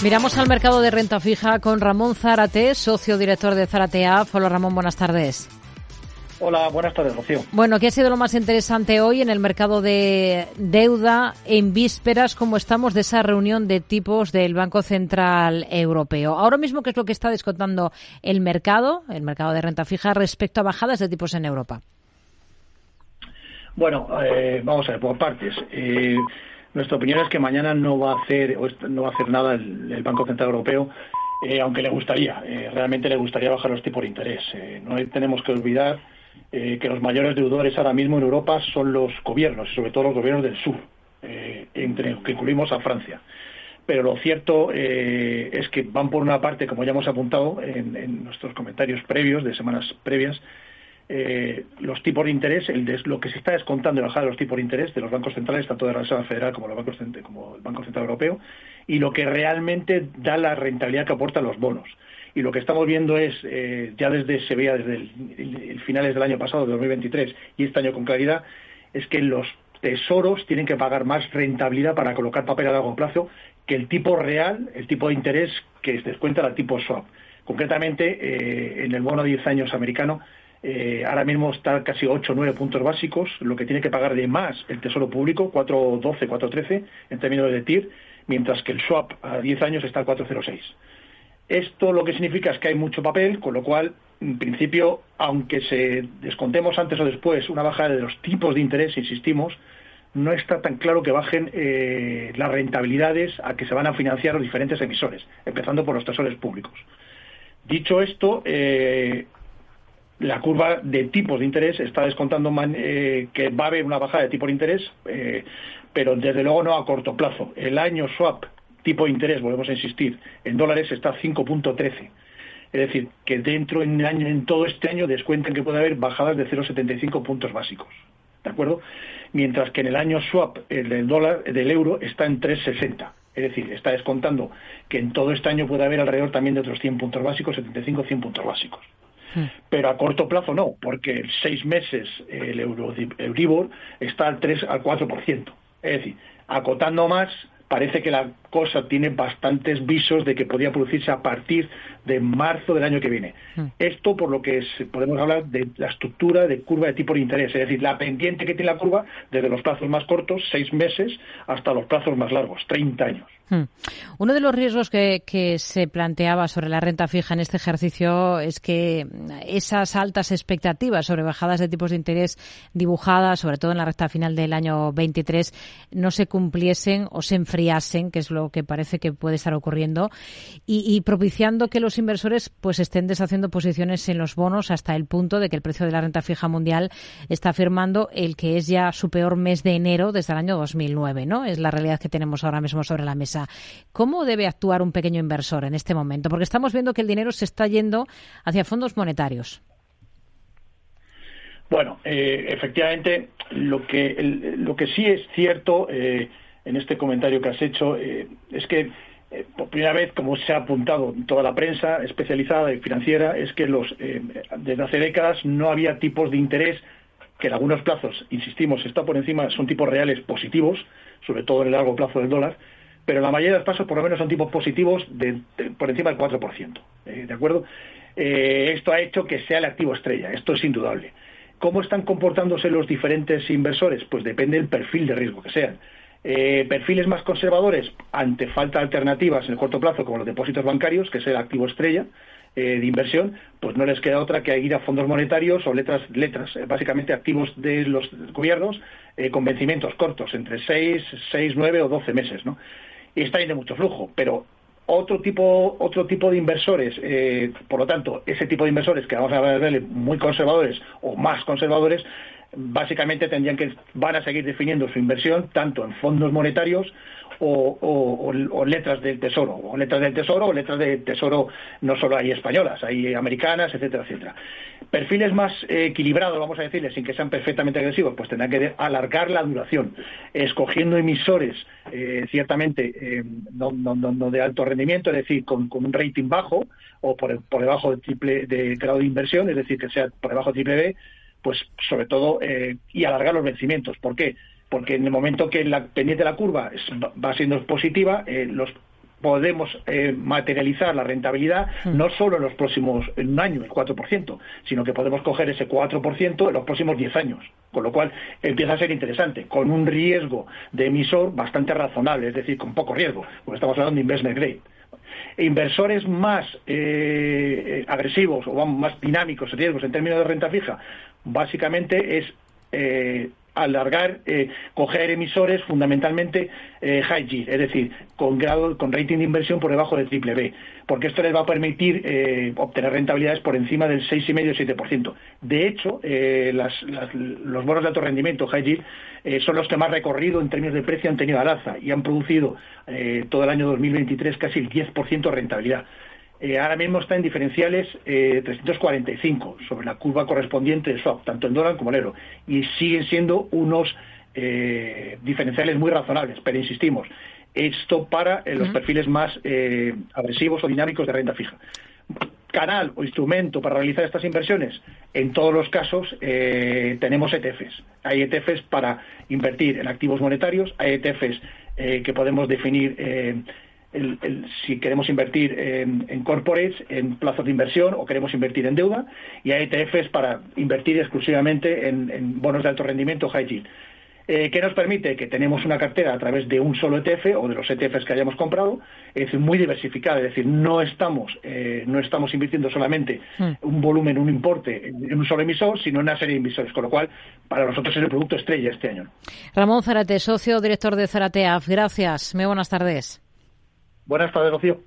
Miramos al mercado de renta fija con Ramón Zárate, socio director de Zaratea. Hola Ramón, buenas tardes. Hola, buenas tardes, Rocío. Bueno, ¿qué ha sido lo más interesante hoy en el mercado de deuda en vísperas, como estamos, de esa reunión de tipos del Banco Central Europeo? Ahora mismo, ¿qué es lo que está descontando el mercado, el mercado de renta fija, respecto a bajadas de tipos en Europa? Bueno, eh, vamos a ver, por partes. Eh, nuestra opinión es que mañana no va a hacer, no va a hacer nada el, Banco Central Europeo, eh, aunque le gustaría, eh, realmente le gustaría bajar los tipos de interés. Eh, no tenemos que olvidar que los mayores deudores ahora mismo en Europa son los gobiernos, y sobre todo los gobiernos del sur, entre que incluimos a Francia. Pero lo cierto es que van por una parte, como ya hemos apuntado en nuestros comentarios previos, de semanas previas, eh, los tipos de interés, el lo que se está descontando en bajada de los tipos de interés de los bancos centrales, tanto de la Reserva Federal como, los bancos, como el Banco Central Europeo, y lo que realmente da la rentabilidad que aportan los bonos. Y lo que estamos viendo es, eh, ya desde se veía desde el, finales del año pasado, de 2023, y este año con claridad, es que los tesoros tienen que pagar más rentabilidad para colocar papel a largo plazo que el tipo real, el tipo de interés que descuenta al tipo swap. Concretamente, eh, en el bono de 10 años americano, eh, ahora mismo está casi 8 o 9 puntos básicos, lo que tiene que pagar de más el Tesoro Público, 4.12, 4.13 en términos de TIR, mientras que el swap a 10 años está al 4.06. Esto lo que significa es que hay mucho papel, con lo cual, en principio, aunque se descontemos antes o después una bajada de los tipos de interés, insistimos, no está tan claro que bajen eh, las rentabilidades a que se van a financiar los diferentes emisores, empezando por los tesores públicos. Dicho esto, eh, la curva de tipos de interés está descontando eh, que va a haber una bajada de tipo de interés, eh, pero desde luego no a corto plazo. El año swap tipo de interés, volvemos a insistir, en dólares está a 5.13. Es decir, que dentro en, año, en todo este año descuenten que puede haber bajadas de 0,75 puntos básicos. ¿De acuerdo? Mientras que en el año swap el del dólar, del euro, está en 3,60. Es decir, está descontando que en todo este año puede haber alrededor también de otros 100 puntos básicos, 75, 100 puntos básicos. Pero a corto plazo no, porque en seis meses el Euribor está al 3 al 4%. Es decir, acotando más, parece que la cosa tiene bastantes visos de que podría producirse a partir de marzo del año que viene. Hmm. Esto por lo que podemos hablar de la estructura de curva de tipo de interés, es decir, la pendiente que tiene la curva desde los plazos más cortos, seis meses, hasta los plazos más largos, 30 años. Hmm. Uno de los riesgos que, se planteaba sobre la renta fija en este ejercicio es que esas altas expectativas sobre bajadas de tipos de interés dibujadas, sobre todo en la recta final del año 23, no se cumpliesen o se enfriasen, que es lo que parece que puede estar ocurriendo, y, propiciando que los inversores pues estén deshaciendo posiciones en los bonos hasta el punto de que el precio de la renta fija mundial está firmando el que es ya su peor mes de enero desde el año 2009, ¿no? Es la realidad que tenemos ahora mismo sobre la mesa. ¿Cómo debe actuar un pequeño inversor en este momento? Porque estamos viendo que el dinero se está yendo hacia fondos monetarios. Bueno, eh, efectivamente, lo que, lo que sí es cierto eh, en este comentario que has hecho eh, es que por primera vez, como se ha apuntado en toda la prensa especializada y financiera, es que los, desde hace décadas no había tipos de interés que en algunos plazos, insistimos, está por encima, son tipos reales positivos, sobre todo en el largo plazo del dólar, pero la mayoría de los pasos por lo menos son tipos positivos de, por encima del 4%. Eh, ¿De acuerdo? Eh, esto ha hecho que sea el activo estrella, esto es indudable. ¿Cómo están comportándose los diferentes inversores? Pues depende del perfil de riesgo que sean. Eh, perfiles más conservadores ante falta de alternativas en el corto plazo, como los depósitos bancarios, que es el activo estrella de inversión, pues no les queda otra que ir a fondos monetarios o letras, letras básicamente activos de los gobiernos con vencimientos cortos, entre 6, 6, 9 o 12 meses. ¿no? y está yendo mucho flujo, pero otro tipo, otro tipo de inversores, eh, por lo tanto, ese tipo de inversores que vamos a ver muy conservadores o más conservadores, básicamente tendrían que van a seguir definiendo su inversión tanto en fondos monetarios o, letras del tesoro, o letras del tesoro o letras del tesoro no solo hay españolas, hay americanas, etcétera, etcétera. Perfiles más equilibrados, vamos a decirles, sin que sean perfectamente agresivos, pues tendrán que alargar la duración, escogiendo emisores eh, ciertamente eh, no, de alto rendimiento, es decir, con, un rating bajo o por, por debajo de triple de grado de inversión, es decir, que sea por debajo de triple B, pues sobre todo eh, y alargar los vencimientos. ¿Por qué? Porque en el momento que la pendiente de la curva va siendo positiva, los podemos eh, materializar la rentabilidad hmm. no solo en los próximos en un año, el 4%, sino que podemos coger ese 4% en los próximos 10 años. Con lo cual empieza a ser interesante, con un riesgo de emisor bastante razonable, es decir, con poco riesgo, porque estamos hablando de investment grade. Inversores más eh, agresivos o más dinámicos, riesgos en términos de renta fija, básicamente es eh, alargar, eh, coger emisores fundamentalmente eh, high yield, es decir, con grado, con rating de inversión por debajo del triple B, porque esto les va a permitir eh, obtener rentabilidades por encima del 6,5-7%. De hecho, los bonos de alto rendimiento high yield son los que más recorrido en términos de precio han tenido al alza y han producido todo el año 2023 casi el 10% de rentabilidad. Eh, ahora mismo está en diferenciales 345 eh, sobre la curva correspondiente de swap, tanto en dólar como en euro, y siguen siendo unos eh, diferenciales muy razonables, pero insistimos, esto para los perfiles más agresivos o dinámicos de renta fija. Canal o instrumento para realizar estas inversiones, en todos los casos tenemos ETFs. Hay ETFs para invertir en activos monetarios, hay ETFs que podemos definir si queremos invertir en, corporates, en plazos de inversión o queremos invertir en deuda, y hay ETFs para invertir exclusivamente en, bonos de alto rendimiento high yield. Eh, ¿Qué nos permite? Que tenemos una cartera a través de un solo ETF o de los ETFs que hayamos comprado, es muy diversificada, es decir, no estamos, eh, no estamos invirtiendo solamente hmm. un volumen, un importe en un solo emisor, sino en una serie de emisores, con lo cual para nosotros es el producto estrella este año. Ramón Zarate, socio director de Zarateaf, gracias, muy buenas tardes. Buenas tardes, Rocío.